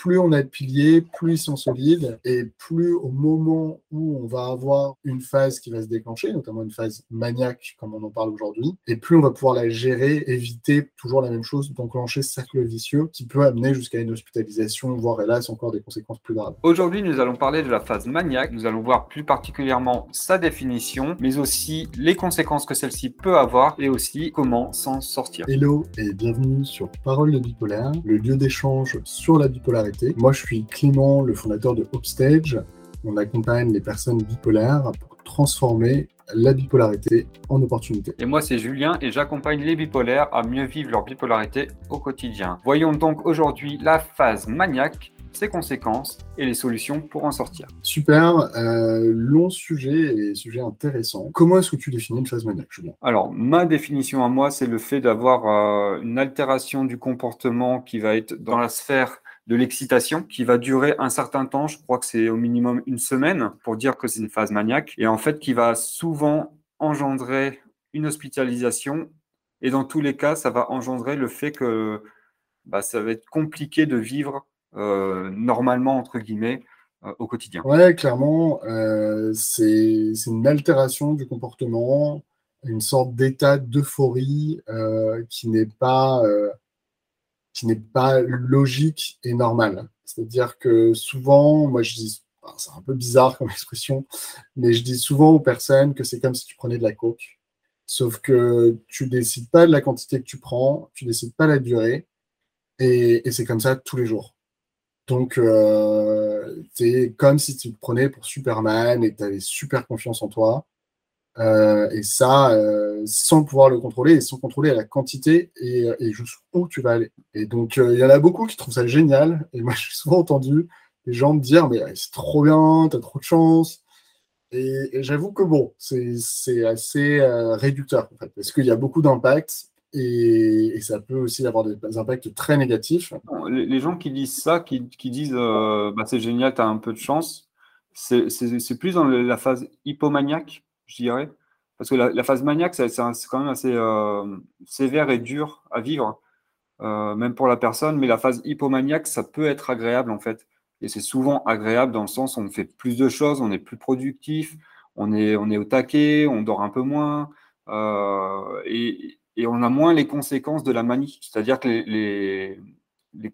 plus on a de piliers, plus ils sont solides, et plus au moment où on va avoir une phase qui va se déclencher, notamment une phase maniaque, comme on en parle aujourd'hui, et plus on va pouvoir la gérer, éviter toujours la même chose, d'enclencher ce cercle vicieux qui peut amener jusqu'à une hospitalisation, voire hélas encore des conséquences plus graves. Aujourd'hui, nous allons parler de la phase maniaque. Nous allons voir plus particulièrement sa définition, mais aussi les conséquences que celle-ci peut avoir et aussi comment s'en sortir. Hello et bienvenue sur Parole de bipolaire, le lieu d'échange sur la bipolarité. Moi, je suis Clément, le fondateur de Upstage. On accompagne les personnes bipolaires pour transformer la bipolarité en opportunité. Et moi, c'est Julien et j'accompagne les bipolaires à mieux vivre leur bipolarité au quotidien. Voyons donc aujourd'hui la phase maniaque ses conséquences et les solutions pour en sortir. Super, euh, long sujet et sujet intéressant. Comment est-ce que tu définis une phase maniaque, Julien? Alors, ma définition à moi, c'est le fait d'avoir euh, une altération du comportement qui va être dans la sphère de l'excitation qui va durer un certain temps, je crois que c'est au minimum une semaine pour dire que c'est une phase maniaque, et en fait qui va souvent engendrer une hospitalisation, et dans tous les cas, ça va engendrer le fait que bah, ça va être compliqué de vivre euh, normalement, entre guillemets, euh, au quotidien. Ouais, clairement, euh, c'est une altération du comportement, une sorte d'état d'euphorie qui n'est pas n'est pas logique et normal. C'est-à-dire que souvent, moi je dis, c'est un peu bizarre comme expression, mais je dis souvent aux personnes que c'est comme si tu prenais de la coke, sauf que tu décides pas de la quantité que tu prends, tu décides pas la durée, et, et c'est comme ça tous les jours. Donc, euh, c'est comme si tu te prenais pour Superman et tu avais super confiance en toi. Euh, et ça, euh, sans pouvoir le contrôler et sans contrôler la quantité et, et jusqu'où tu vas aller. Et donc, il y en a beaucoup qui trouvent ça génial. Et moi, j'ai souvent entendu des gens me dire Mais c'est trop bien, tu as trop de chance. Et, j'avoue que bon, c'est assez réducteur en fait, parce qu'il y a beaucoup d'impact et, ça peut aussi avoir des, impacts très négatifs. Les, gens qui disent ça, qui, disent bah, c'est génial, tu as un peu de chance, c'est plus dans la phase hypomaniaque je dirais. Parce que la, phase maniaque, c'est quand même assez euh, sévère et dur à vivre, euh, même pour la personne. Mais la phase hypomaniaque, ça peut être agréable en fait. Et c'est souvent agréable dans le sens où on fait plus de choses, on est plus productif, on est, on est au taquet, on dort un peu moins. Euh, et, on a moins les conséquences de la manie. C'est-à-dire que les,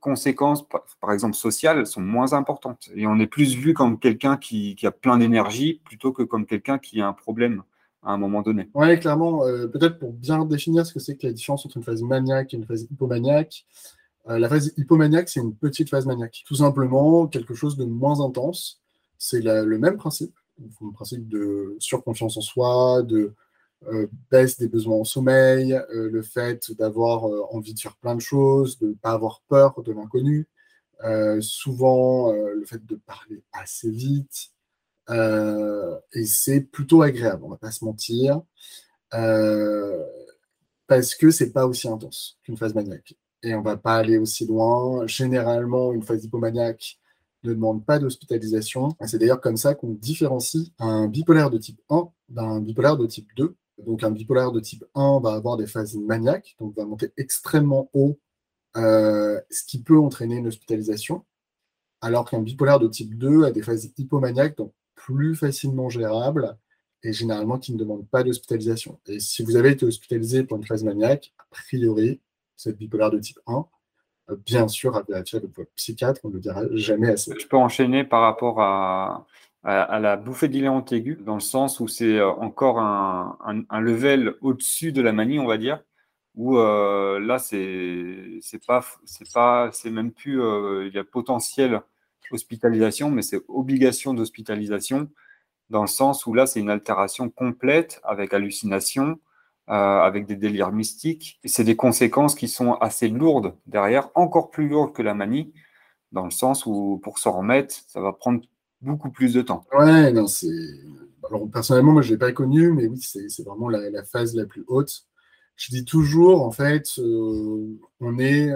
conséquences, par, exemple sociales, sont moins importantes. Et on est plus vu comme quelqu'un qui, qui, a plein d'énergie plutôt que comme quelqu'un qui a un problème à un moment donné. Oui, clairement. Euh, peut-être pour bien définir ce que c'est que la différence entre une phase maniaque et une phase hypomaniaque. Euh, la phase hypomaniaque, c'est une petite phase maniaque. Tout simplement, quelque chose de moins intense. C'est le même principe. Le principe de surconfiance en soi, de euh, baisse des besoins en sommeil, euh, le fait d'avoir euh, envie de faire plein de choses, de ne pas avoir peur de l'inconnu, souvent le fait de parler assez vite, et c'est plutôt agréable, on va pas se mentir, parce que c'est pas aussi intense qu'une phase maniaque. Et on va pas aller aussi loin. Généralement, une phase hypomaniaque ne demande pas d'hospitalisation. C'est d'ailleurs comme ça qu'on différencie un bipolaire de type 1 d'un bipolaire de type 2. Donc un bipolaire de type 1 va avoir des phases maniaques, donc va monter extrêmement haut, euh, ce qui peut entraîner une hospitalisation, alors qu'un bipolaire de type 2 a des phases hypomaniaques, donc plus facilement gérables, et généralement qui ne demandent pas d'hospitalisation. Et si vous avez été hospitalisé pour une phase maniaque, a priori, cette bipolaire de type 1, euh, bien sûr, à vérifier avec votre psychiatre, on ne le dira jamais assez. Je peux enchaîner par rapport à, à, la bouffée d'Iléante aiguë, dans le sens où c'est euh, encore un, un, level au-dessus de la manie, on va dire, où euh, là, c'est pas, c'est pas, c'est même plus, euh, il y a potentiel hospitalisation, mais c'est obligation d'hospitalisation, dans le sens où là, c'est une altération complète avec hallucination, avec des délires mystiques, c'est des conséquences qui sont assez lourdes derrière, encore plus lourdes que la manie, dans le sens où pour s'en remettre, ça va prendre beaucoup plus de temps. Personnellement, je ne l'ai pas connu, mais oui, c'est vraiment la, phase la plus haute. Je dis toujours, en fait, euh, on est,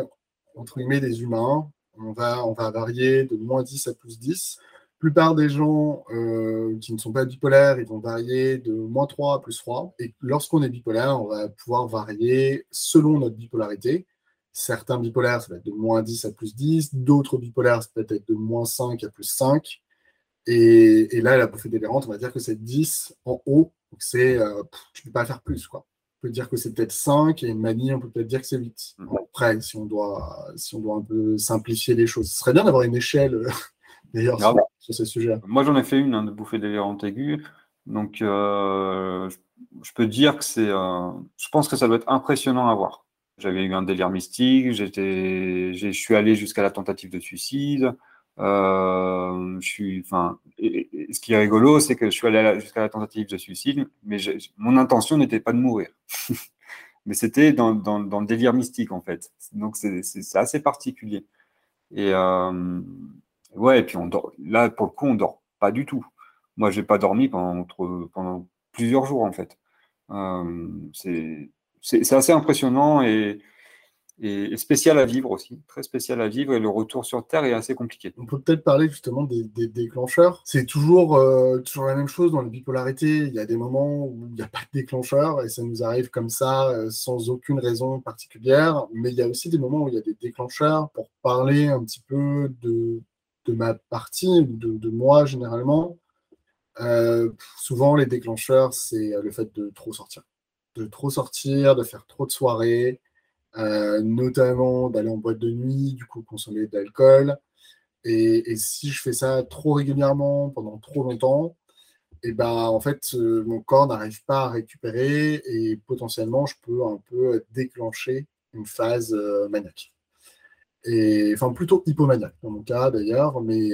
entre guillemets, des humains. On va, on va varier de moins 10 à plus 10. La plupart des gens euh, qui ne sont pas bipolaires, ils vont varier de moins 3 à plus 3. Et lorsqu'on est bipolaire, on va pouvoir varier selon notre bipolarité Certains bipolaires, ça va être de moins 10 à plus 10. D'autres bipolaires, ça peut être de moins 5 à plus 5. Et, là, la bouffée délirante, on va dire que c'est 10 en haut. Donc, c'est, euh, tu ne peux pas faire plus. Quoi. On peut dire que c'est peut-être 5 et une manie, on peut peut-être dire que c'est 8. Mm. Après, si on, doit, si on doit un peu simplifier les choses, ce serait bien d'avoir une échelle, euh, d'ailleurs, sur, ce sujet. Moi, j'en ai fait une hein, de bouffée délirante aiguë. Donc, euh, je peux dire que c'est. je pense que ça doit être impressionnant à voir. J'avais eu un délire mystique, j'étais, je suis allé jusqu'à la tentative de suicide. Euh, je suis, enfin, ce qui est rigolo, c'est que je suis allé jusqu'à la tentative de suicide, mais mon intention n'était pas de mourir. mais c'était dans, dans, le délire mystique, en fait. Donc, c'est assez particulier. Et euh, ouais, et puis on dort, là, pour le coup, on dort pas du tout. Moi, j'ai pas dormi pendant, plusieurs jours, en fait. Euh, c'est c'est assez impressionnant et, et, spécial à vivre aussi, très spécial à vivre, et le retour sur Terre est assez compliqué. On peut peut-être parler justement des, déclencheurs. C'est toujours, euh, toujours la même chose dans la bipolarité. Il y a des moments où il n'y a pas de déclencheur, et ça nous arrive comme ça, euh, sans aucune raison particulière, mais il y a aussi des moments où il y a des déclencheurs. Pour parler un petit peu de, de ma partie, de, de moi généralement, euh, souvent les déclencheurs, c'est le fait de trop sortir de trop sortir, de faire trop de soirées, euh, notamment d'aller en boîte de nuit, du coup consommer de l'alcool. Et, si je fais ça trop régulièrement, pendant trop longtemps, et eh ben en fait euh, mon corps n'arrive pas à récupérer et potentiellement je peux un peu déclencher une phase euh, maniaque. Et enfin plutôt hypomaniaque dans mon cas d'ailleurs, mais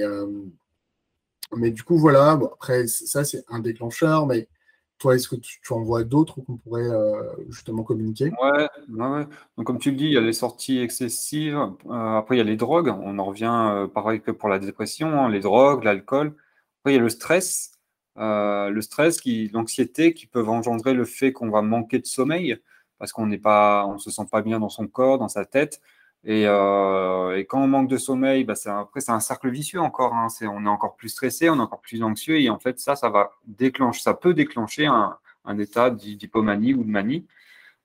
mais du coup voilà. après ça c'est un déclencheur, mais toi, est-ce que tu, en vois d'autres qu'on pourrait euh, justement communiquer? Ouais, Donc, comme tu le dis, il y a les sorties excessives. Euh, après, il y a les drogues. On en revient euh, pareil que pour la dépression, hein, les drogues, l'alcool. Après, il y a le stress. le stress, l'anxiété qui peuvent engendrer le fait qu'on va manquer de sommeil parce qu'on n'est pas, on se sent pas bien dans son corps, dans sa tête. Euh, et, quand on manque de sommeil, bah après, c'est un cercle vicieux encore. Hein. on est encore plus stressé, on est encore plus anxieux. Et en fait, ça, ça va déclencher, ça peut déclencher un, état d'hypomanie ou de manie.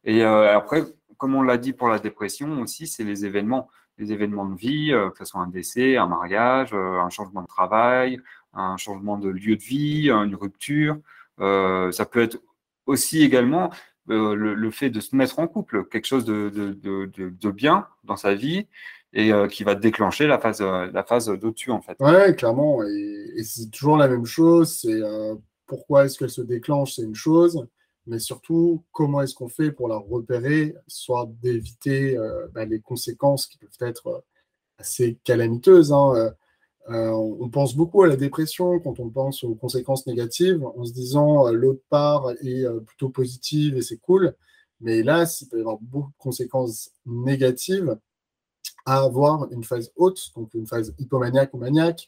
Et euh, après, comme on l'a dit pour la dépression aussi, c'est les événements. Les événements de vie, euh, que ce soit un décès, un mariage, un changement de travail, un changement de lieu de vie, une rupture. ça peut être aussi également euh, le, fait de se mettre en couple, quelque chose de, de, bien dans sa vie et euh, qui va déclencher la phase, euh, la phase d'au-dessus, en fait. Ouais, clairement. Et, c'est toujours la même chose. C'est pourquoi est-ce qu'elle se déclenche, c'est une chose. Mais surtout, comment est-ce qu'on fait pour la repérer, soit d'éviter bah, les conséquences qui peuvent être assez calamiteuses. Hein, euh, on pense beaucoup à la dépression quand on pense aux conséquences négatives, en se disant euh, l'autre part est euh, plutôt positive et c'est cool. Mais hélas, il peut y avoir beaucoup de conséquences négatives à avoir une phase haute, donc une phase hypomaniaque ou maniaque.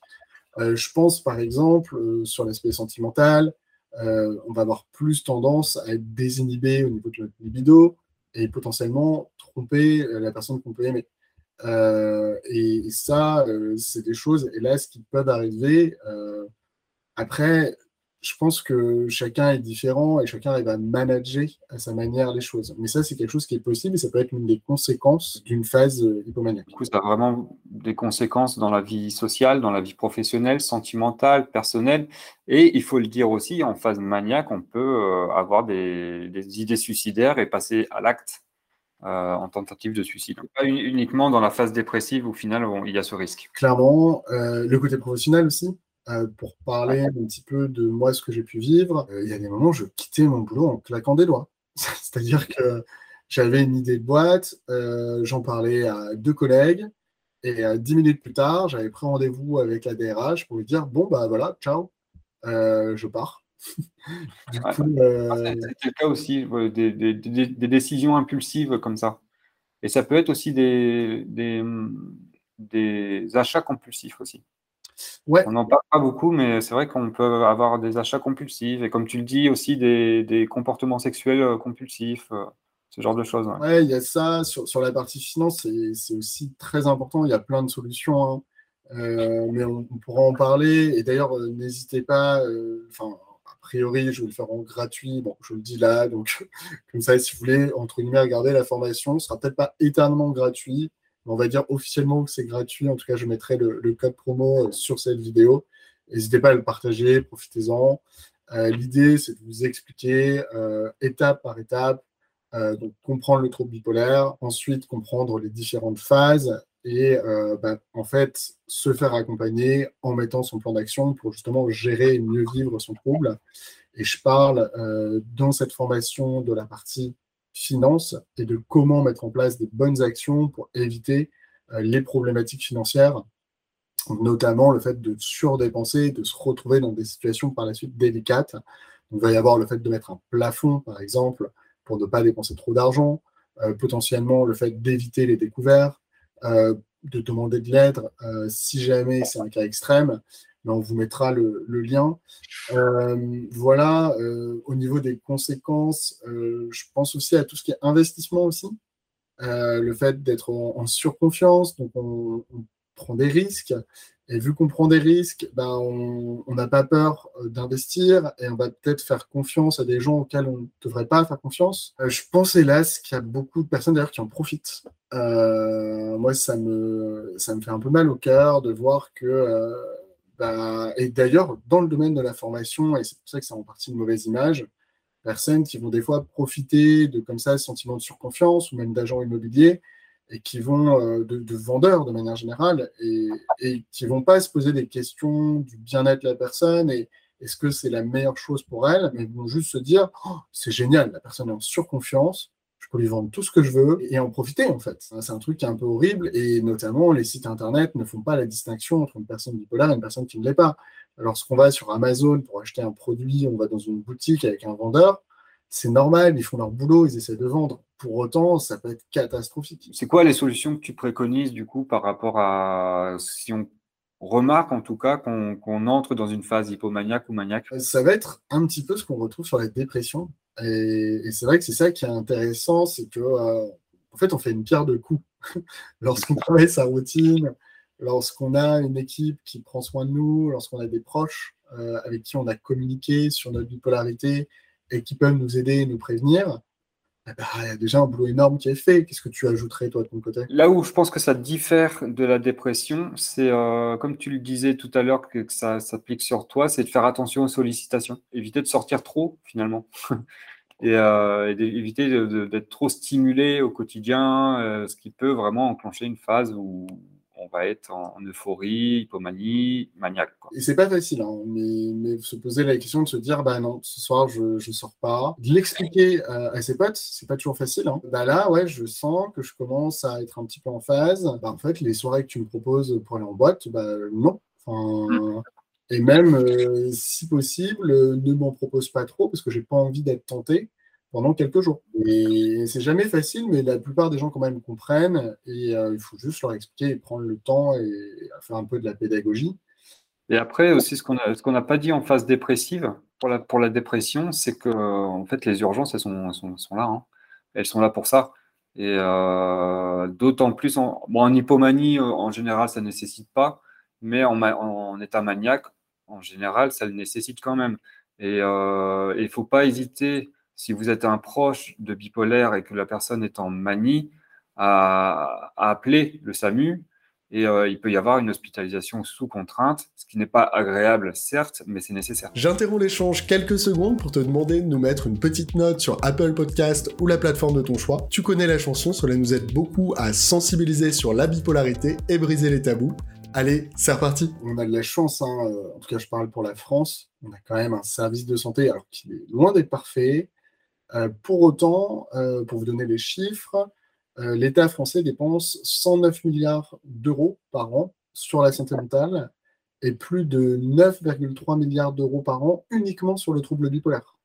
je pense par exemple sur l'aspect sentimental, on va avoir plus tendance à être désinhibé au niveau de notre libido et potentiellement tromper la personne qu'on peut aimer. Euh, et, ça, euh, c'est des choses, hélas, qui peuvent arriver. Euh, après, je pense que chacun est différent et chacun arrive à manager à sa manière les choses. Mais ça, c'est quelque chose qui est possible et ça peut être une des conséquences d'une phase hypomaniaque. Du coup, ça a vraiment des conséquences dans la vie sociale, dans la vie professionnelle, sentimentale, personnelle. Et il faut le dire aussi, en phase maniaque, on peut avoir des idées suicidaires et passer à l'acte euh, en tentative de suicide. Pas uniquement dans la phase dépressive où, au final, il y a ce risque. Clairement, euh, le côté professionnel aussi. Euh, pour parler un petit peu de moi, ce que j'ai pu vivre, il y a des moments où je quittais mon boulot en claquant des doigts. C'est-à-dire que j'avais une idée de boîte, j'en parlais à deux collègues, et dix minutes plus tard, j'avais pris rendez-vous avec la DRH pour lui dire Bon, bah voilà, ciao, je pars. euh, C'est le cas aussi, des, des, décisions impulsives comme ça. Et ça peut être aussi des, des, achats compulsifs aussi. Ouais. On n'en parle pas beaucoup, mais c'est vrai qu'on peut avoir des achats compulsifs et comme tu le dis aussi des, comportements sexuels euh, compulsifs, euh, ce genre de choses. Ouais, il y a ça. Sur, sur la partie finance, c'est aussi très important. Il y a plein de solutions, hein. mais on, pourra en parler. Et d'ailleurs, n'hésitez pas, enfin, priori, je vais le faire en gratuit. Bon, je le dis là, donc comme ça, si vous voulez, entre guillemets, regarder la formation, ce sera peut-être pas éternellement gratuit, mais on va dire officiellement que c'est gratuit. En tout cas, je mettrai le, code promo sur cette vidéo. N'hésitez pas à le partager, profitez-en. L'idée, c'est de vous expliquer étape par étape, donc comprendre le trouble bipolaire, ensuite comprendre les différentes phases et euh, bah, en fait se faire accompagner en mettant son plan d'action pour justement gérer et mieux vivre son trouble. Et je parle euh, dans cette formation de la partie finance et de comment mettre en place des bonnes actions pour éviter euh, les problématiques financières, notamment le fait de surdépenser, de se retrouver dans des situations par la suite délicates. il va y avoir le fait de mettre un plafond, par exemple, pour ne pas dépenser trop d'argent, potentiellement le fait d'éviter les découvertes, de demander de l'aide euh, si jamais c'est un cas extrême. Mais on vous mettra le, lien. Euh, voilà, au niveau des conséquences, je pense aussi à tout ce qui est investissement aussi. le fait d'être en, surconfiance, donc on, prend des risques. Et vu qu'on prend des risques, ben on n'a pas peur euh, d'investir et on va peut-être faire confiance à des gens auxquels on ne devrait pas faire confiance. Euh, je pense hélas qu'il y a beaucoup de personnes d'ailleurs qui en profitent. Euh, moi, ça me, ça me fait un peu mal au cœur de voir que, bah, et d'ailleurs dans le domaine de la formation, et c'est pour ça que ça en partie une mauvaise image, personnes qui vont des fois profiter de comme ça ce sentiment de surconfiance ou même d'agents immobiliers et qui vont, euh, de, vendeurs de manière générale, et, et qui vont pas se poser des questions du bien-être de la personne et est-ce que c'est la meilleure chose pour elle, mais vont juste se dire oh, c'est génial, la personne est en surconfiance, je peux lui vendre tout ce que je veux et en profiter en fait. C'est un truc qui est un peu horrible et notamment les sites internet ne font pas la distinction entre une personne bipolaire et une personne qui ne l'est pas. Lorsqu'on va sur Amazon pour acheter un produit, on va dans une boutique avec un vendeur, c'est normal, ils font leur boulot, ils essaient de vendre. Pour autant, ça peut être catastrophique. C'est quoi les solutions que tu préconises du coup par rapport à si on remarque en tout cas qu'on entre dans une phase hypomaniaque ou maniaque? Ça va être un petit peu ce qu'on retrouve sur la dépression. Et, c'est vrai que c'est ça qui est intéressant, c'est que euh, en fait, on fait une pierre de coups. lorsqu'on travaille sa routine, lorsqu'on a une équipe qui prend soin de nous, lorsqu'on a des proches euh, avec qui on a communiqué sur notre bipolarité, et qui peuvent nous aider et nous prévenir, eh ben, il y a déjà un boulot énorme qui est fait. Qu'est-ce que tu ajouterais, toi, de ton côté? Là où je pense que ça diffère de la dépression, c'est, euh, comme tu le disais tout à l'heure, que, ça s'applique sur toi, c'est de faire attention aux sollicitations. Éviter de sortir trop, finalement. et, euh, éviter d'être trop stimulé au quotidien, euh, ce qui peut vraiment enclencher une phase où on va être en, euphorie, hypomanie, maniaque. Et c'est pas facile, hein, mais, se poser la question de se dire, bah non, ce soir je, je sors pas. De l'expliquer à ses potes, c'est pas toujours facile. Hein. Bah là, ouais, je sens que je commence à être un petit peu en phase. Bah, en fait, les soirées que tu me proposes pour aller en boîte, bah non. et même, euh, si possible, ne m'en propose pas trop parce que j'ai pas envie d'être tenté pendant quelques jours. Et c'est jamais facile, mais la plupart des gens quand même comprennent et euh, il faut juste leur expliquer et prendre le temps et faire un peu de la pédagogie. Et après aussi, ce qu'on n'a pas dit en phase dépressive pour la, pour la dépression, c'est que en fait les urgences elles sont, sont, là, hein. elles sont là pour ça. Et euh, d'autant plus en, bon, en hypomanie, euh, en général, ça ne nécessite pas, mais en, en, état maniaque, en général, ça le nécessite quand même. Et il ne faut pas hésiter si vous êtes un proche de bipolaire et que la personne est en manie, à, appeler le SAMU. Et euh, il peut y avoir une hospitalisation sous contrainte, ce qui n'est pas agréable, certes, mais c'est nécessaire. J'interromps l'échange quelques secondes pour te demander de nous mettre une petite note sur Apple Podcast ou la plateforme de ton choix. Tu connais la chanson, cela nous aide beaucoup à sensibiliser sur la bipolarité et briser les tabous. Allez, c'est reparti. On a de la chance, hein, euh, en tout cas je parle pour la France, on a quand même un service de santé alors qu'il est loin d'être parfait, pour autant, euh, pour vous donner les chiffres, euh, l'État français dépense 109 milliards d'euros par an sur la santé mentale et plus de 9,3 milliards d'euros par an uniquement sur le trouble bipolaire.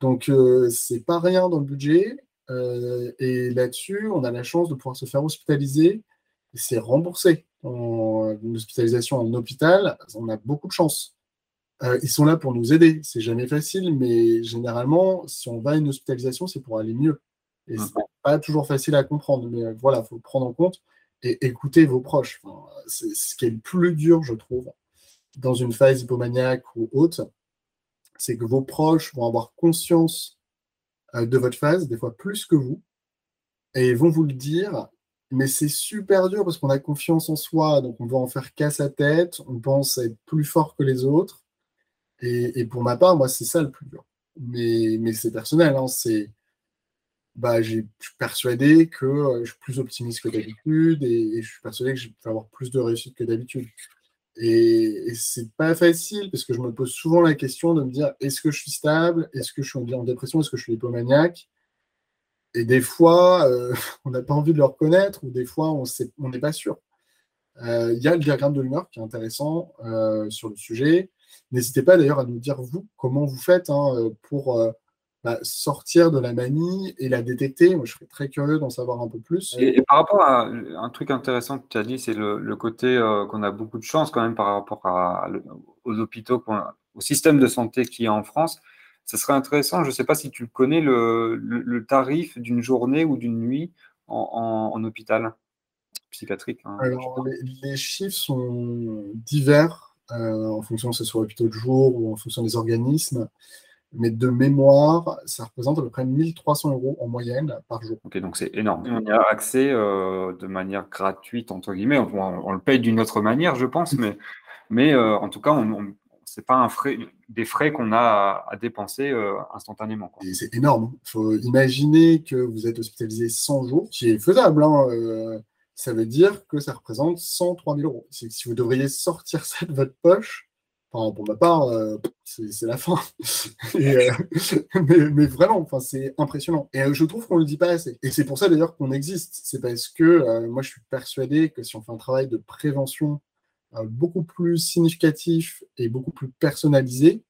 Donc, c'est pas rien dans le budget. et là-dessus, on a la chance de pouvoir se faire hospitaliser. C'est remboursé. En, une hospitalisation en hôpital, on a beaucoup de chance. Euh, ils sont là pour nous aider. C'est jamais facile, mais généralement, si on va à une hospitalisation, c'est pour aller mieux. Et c'est pas toujours facile à comprendre, mais euh, voilà, faut le prendre en compte et écouter vos proches. c'est ce qui est le plus dur, je trouve, dans une phase hypomaniaque ou autre, c'est que vos proches vont avoir conscience euh, de votre phase, des fois plus que vous, et ils vont vous le dire, mais c'est super dur parce qu'on a confiance en soi, donc on va en faire qu'à sa tête, on pense être plus fort que les autres. Et, pour ma part, moi, c'est ça le plus dur. Mais, c'est personnel, hein, c'est. Bah, je suis persuadé que euh, je suis plus optimiste que d'habitude et, je suis persuadé que je vais avoir plus de réussite que d'habitude. Et, et c'est pas facile parce que je me pose souvent la question de me dire est-ce que je suis stable? Est-ce que je suis en dépression? Est-ce que je suis hypomaniaque? Et des fois, euh, on n'a pas envie de le reconnaître, ou des fois, on n'est pas sûr. Euh, il y a le diagramme de l'humeur qui est intéressant euh, sur le sujet. N'hésitez pas d'ailleurs à nous dire, vous, comment vous faites hein, pour bah, sortir de la manie et la détecter. Moi, je serais très curieux d'en savoir un peu plus. Et, par rapport à un truc intéressant que tu as dit, c'est le, côté qu'on a beaucoup de chance quand même par rapport aux hôpitaux, au système de santé qui est en France ce serait intéressant, je ne sais pas si tu connais le, tarif d'une journée ou d'une nuit en, hôpital psychiatrique. Hein, Alors, les, chiffres sont divers euh, en fonction que ce soit hôpitaux de jour ou en fonction des organismes. Mais de mémoire, ça représente à peu près 1300 euros en moyenne par jour. Ok, donc c'est énorme. On y a accès euh, de manière gratuite, entre guillemets. On, le paye d'une autre manière, je pense, mais, mais euh, en tout cas, on, c'est pas un frais, des frais qu'on a à, dépenser euh, instantanément. C'est énorme. Il faut imaginer que vous êtes hospitalisé 100 jours, qui est faisable. Hein, euh, ça veut dire que ça représente 103 000 euros. Si vous devriez sortir ça de votre poche, enfin, pour ma part, euh, c'est la fin. mais, vraiment, enfin, c'est impressionnant. Et je trouve qu'on ne le dit pas assez. Et c'est pour ça d'ailleurs qu'on existe. C'est parce que moi, je suis persuadé que si on fait un travail de prévention euh, beaucoup plus significatif et beaucoup plus personnalisé,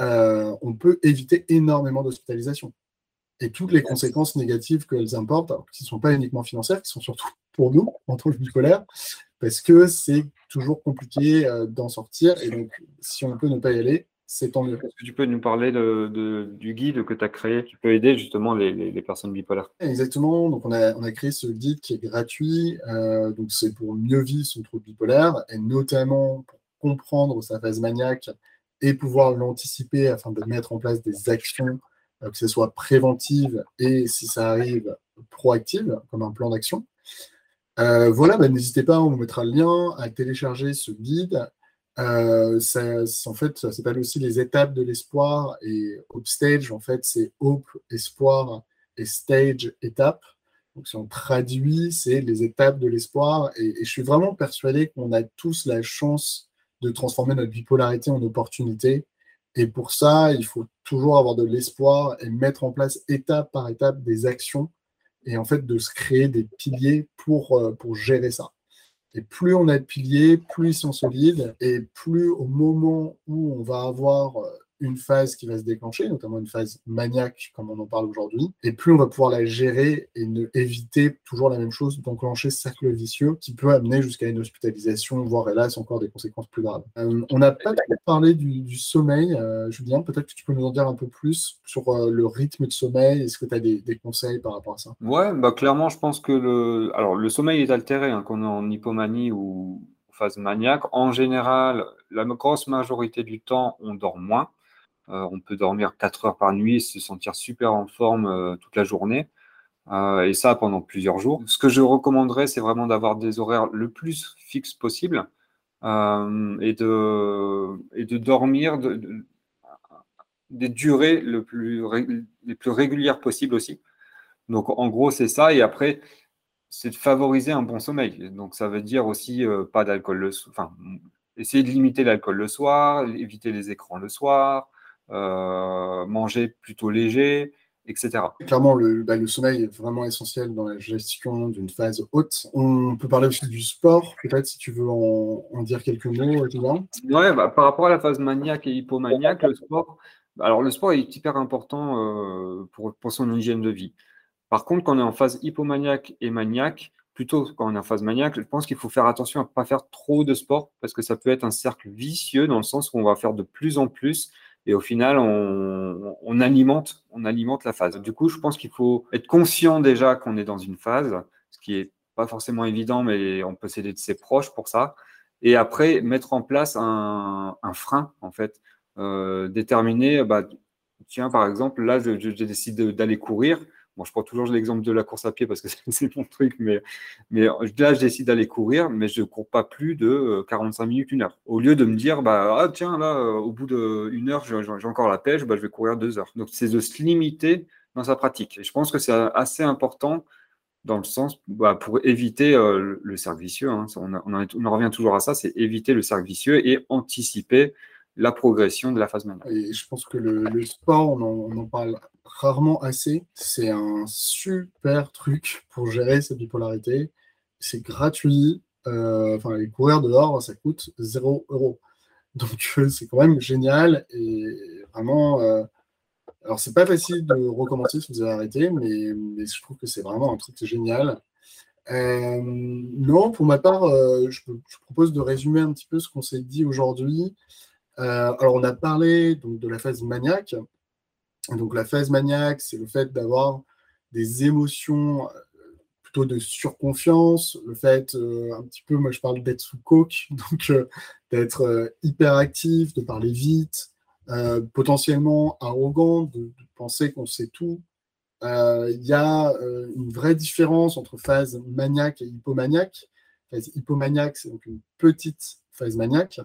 euh, on peut éviter énormément d'hospitalisation. Et toutes les conséquences négatives qu'elles importent, qui ne sont pas uniquement financières, qui sont surtout pour nous, en tant que bipolaire, parce que c'est toujours compliqué euh, d'en sortir. Et donc, si on peut ne pas y aller, c'est tant mieux. Est-ce que tu peux nous parler de, du guide que tu as créé? Qui peut aider justement les, personnes bipolaires Exactement. Donc, on a, on a, créé ce guide qui est gratuit. Euh, donc, c'est pour mieux vivre son trouble bipolaire et notamment pour comprendre sa phase maniaque et pouvoir l'anticiper afin de mettre en place des actions, euh, que ce soit préventives et, si ça arrive, proactives, comme un plan d'action. Euh, voilà, bah, n'hésitez pas, on vous mettra le lien à télécharger ce guide. Euh, ça, en fait, ça s'appelle aussi les étapes de l'espoir et Hope Stage, en fait, c'est Hope, espoir et Stage, étape. Donc, si on traduit, c'est les étapes de l'espoir. Et, je suis vraiment persuadé qu'on a tous la chance de transformer notre bipolarité en opportunité. Et pour ça, il faut toujours avoir de l'espoir et mettre en place étape par étape des actions et en fait de se créer des piliers pour, euh, pour gérer ça. Et plus on a de piliers, plus ils sont solides, et plus au moment où on va avoir euh, une phase qui va se déclencher, notamment une phase maniaque comme on en parle aujourd'hui, et plus on va pouvoir la gérer et ne éviter toujours la même chose, d'enclencher ce cercle vicieux qui peut amener jusqu'à une hospitalisation, voire hélas encore des conséquences plus graves. Euh, on n'a pas parlé du, sommeil, euh, Julien, peut-être que tu peux nous en dire un peu plus sur euh, le rythme de sommeil, est-ce que tu as des, conseils par rapport à ça? Ouais, bah clairement je pense que le, Alors, le sommeil est altéré, hein, qu'on est en hypomanie ou phase maniaque. En général, la grosse majorité du temps, on dort moins. Euh, on peut dormir 4 heures par nuit se sentir super en forme euh, toute la journée. Euh, et ça pendant plusieurs jours. Ce que je recommanderais, c'est vraiment d'avoir des horaires le plus fixes possible et, de, et dormir de, des durées le plus, les plus régulières possibles aussi. Donc en gros, c'est ça. Et après, c'est de favoriser un bon sommeil. Donc ça veut dire aussi pas d'alcool le soir. Enfin, essayer de limiter l'alcool le soir, éviter les écrans le soir, manger plutôt léger, etc. Clairement, bah, le, sommeil est vraiment essentiel dans la gestion d'une phase haute. On peut parler aussi du sport, peut-être si tu veux en, dire quelques mots, Ouais, bah, par rapport à la phase maniaque et hypomaniaque, le sport, alors le sport est hyper important euh, pour, pour, son hygiène de vie. Par contre, quand on est en phase hypomaniaque et maniaque, plutôt quand on est en phase maniaque, je pense qu'il faut faire attention à ne pas faire trop de sport parce que ça peut être un cercle vicieux dans le sens où on va faire de plus en plus et au final, on, alimente, on alimente la phase. Du coup, je pense qu'il faut être conscient déjà qu'on est dans une phase, ce qui est pas forcément évident, mais on peut s'aider de ses proches pour ça. Et après, mettre en place un, frein, en fait, déterminer, bah, tiens, par exemple, là, je, décide d'aller courir. Bon, je prends toujours l'exemple de la course à pied parce que c'est mon truc, mais, mais là, je décide d'aller courir, mais je ne cours pas plus de 45 minutes, une heure. Au lieu de me dire, bah, ah, tiens, là, au bout d'une heure, j'ai encore la pêche, bah, je vais courir deux heures. Donc, c'est de se limiter dans sa pratique. Et je pense que c'est assez important dans le sens bah, pour éviter euh, le cercle vicieux. Hein. on, on, revient toujours à ça, c'est éviter le cercle vicieux et anticiper la progression de la phase maniaque. Et je pense que le, sport, on en, parle rarement assez. C'est un super truc pour gérer cette bipolarité. C'est gratuit. Euh, enfin, les courir dehors, ça coûte 0 euros. Donc, euh, c'est quand même génial et vraiment alors, c'est pas facile de recommencer si vous avez arrêté, mais, je trouve que c'est vraiment un truc génial. Euh, non, pour ma part, euh, je, propose de résumer un petit peu ce qu'on s'est dit aujourd'hui. Euh, alors, on a parlé donc, de la phase maniaque. Donc, la phase maniaque, c'est le fait d'avoir des émotions plutôt de surconfiance, le fait, un petit peu, moi je parle d'être sous coke, donc d'être hyperactif, de parler vite, euh, potentiellement arrogant, de, penser qu'on sait tout. Euh, il y a euh, une vraie différence entre phase maniaque et hypomaniaque. Phase hypomaniaque, c'est donc une petite phase maniaque.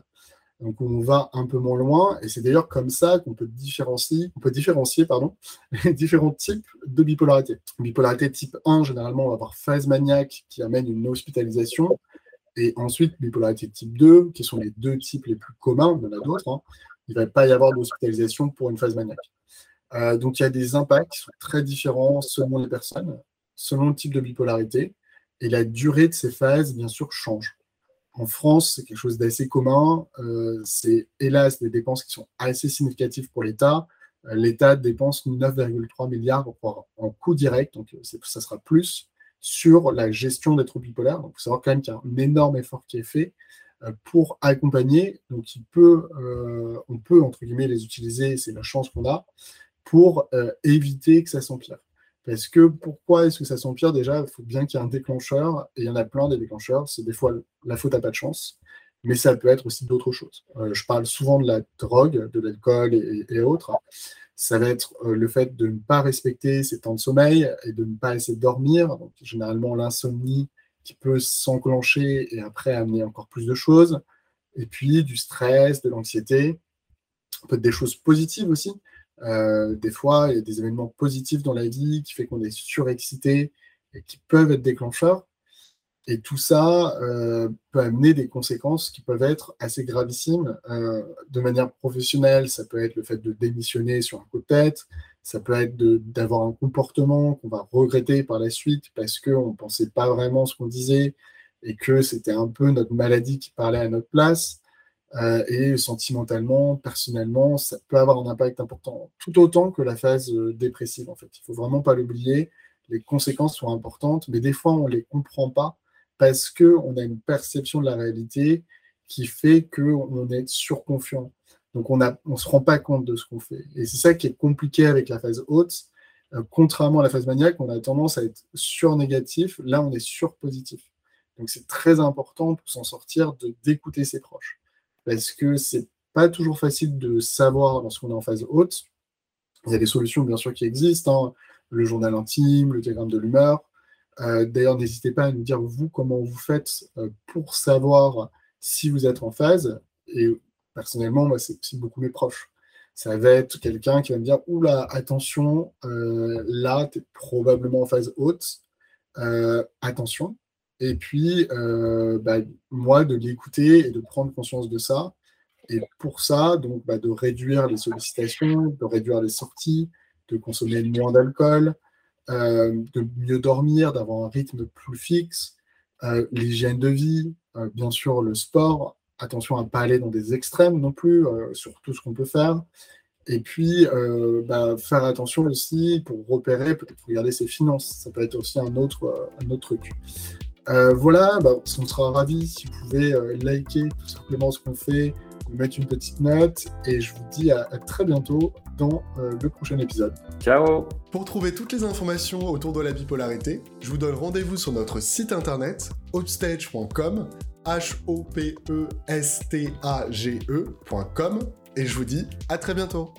Donc on va un peu moins loin, et c'est d'ailleurs comme ça qu'on peut différencier, on peut différencier les différents types de bipolarité. Bipolarité type 1, généralement, on va avoir phase maniaque qui amène une hospitalisation, et ensuite bipolarité type 2, qui sont les deux types les plus communs, il y en a d'autres, hein, il ne va pas y avoir d'hospitalisation pour une phase maniaque. Euh, donc il y a des impacts qui sont très différents selon les personnes, selon le type de bipolarité, et la durée de ces phases, bien sûr, change. En France, c'est quelque chose d'assez commun. Euh, c'est hélas des dépenses qui sont assez significatives pour l'État. Euh, L'État dépense 9,3 milliards en coût direct, donc ça sera plus sur la gestion des troubles bipolaires. Donc il faut savoir quand même qu'il y a un énorme effort qui est fait. Euh, pour accompagner. Donc, euh, on peut, entre guillemets, les utiliser, c'est la chance qu'on a, pour euh, éviter que ça s'empire. Parce que pourquoi est-ce que ça s'empire Déjà, il faut bien qu'il y ait un déclencheur, et il y en a plein des déclencheurs. C'est des fois la faute à pas de chance, mais ça peut être aussi d'autres choses. je parle souvent de la drogue, de l'alcool et, autres. Ça va être le fait de ne pas respecter ses temps de sommeil et de ne pas essayer de dormir. Donc, généralement, l'insomnie qui peut s'enclencher et après amener encore plus de choses. Et puis du stress, de l'anxiété, peut-être des choses positives aussi. Euh, des fois, il y a des événements positifs dans la vie qui fait qu'on est surexcité et qui peuvent être déclencheurs. Et tout ça euh, peut amener des conséquences qui peuvent être assez gravissimes. Euh, de manière professionnelle, ça peut être le fait de démissionner sur un coup de tête, ça peut être d'avoir un comportement qu'on va regretter par la suite parce qu'on ne pensait pas vraiment ce qu'on disait et que c'était un peu notre maladie qui parlait à notre place. Euh, et sentimentalement, personnellement, ça peut avoir un impact important, tout autant que la phase dépressive en fait. Il faut vraiment pas l'oublier. Les conséquences sont importantes, mais des fois on ne les comprend pas parce qu'on a une perception de la réalité qui fait qu'on est surconfiant. Donc on ne on se rend pas compte de ce qu'on fait. Et c'est ça qui est compliqué avec la phase haute. Euh, contrairement à la phase maniaque, on a tendance à être sur-négatif. Là, on est sur-positif. Donc c'est très important pour s'en sortir d'écouter ses proches. Parce que c'est pas toujours facile de savoir lorsqu'on est en phase haute. Il y a des solutions, bien sûr, qui existent. Hein. Le journal intime, le diagramme de l'humeur. Euh, d'ailleurs, n'hésitez pas à nous dire, vous, comment vous faites euh, pour savoir si vous êtes en phase. Et personnellement, moi, c'est beaucoup mes proches. Ça va être quelqu'un qui va me dire, oula, attention, euh, là, tu es probablement en phase haute. attention. Et puis, bah, moi, de l'écouter et de prendre conscience de ça. Et pour ça, donc, bah, de réduire les sollicitations, de réduire les sorties, de consommer moins d'alcool, euh, de mieux dormir, d'avoir un rythme plus fixe, euh, l'hygiène de vie, euh, bien sûr le sport, attention à ne pas aller dans des extrêmes non plus sur tout ce qu'on peut faire. Et puis, bah, faire attention aussi pour repérer, peut-être regarder ses finances. Ça peut être aussi un autre truc. Voilà, bah, on sera ravis si vous pouvez liker tout simplement ce qu'on fait, mettre une petite note et je vous dis à, très bientôt dans euh, le prochain épisode. Ciao Pour trouver toutes les informations autour de la bipolarité, je vous donne rendez-vous sur notre site internet hopstage.com h o p e s t a g ecom Et je vous dis à très bientôt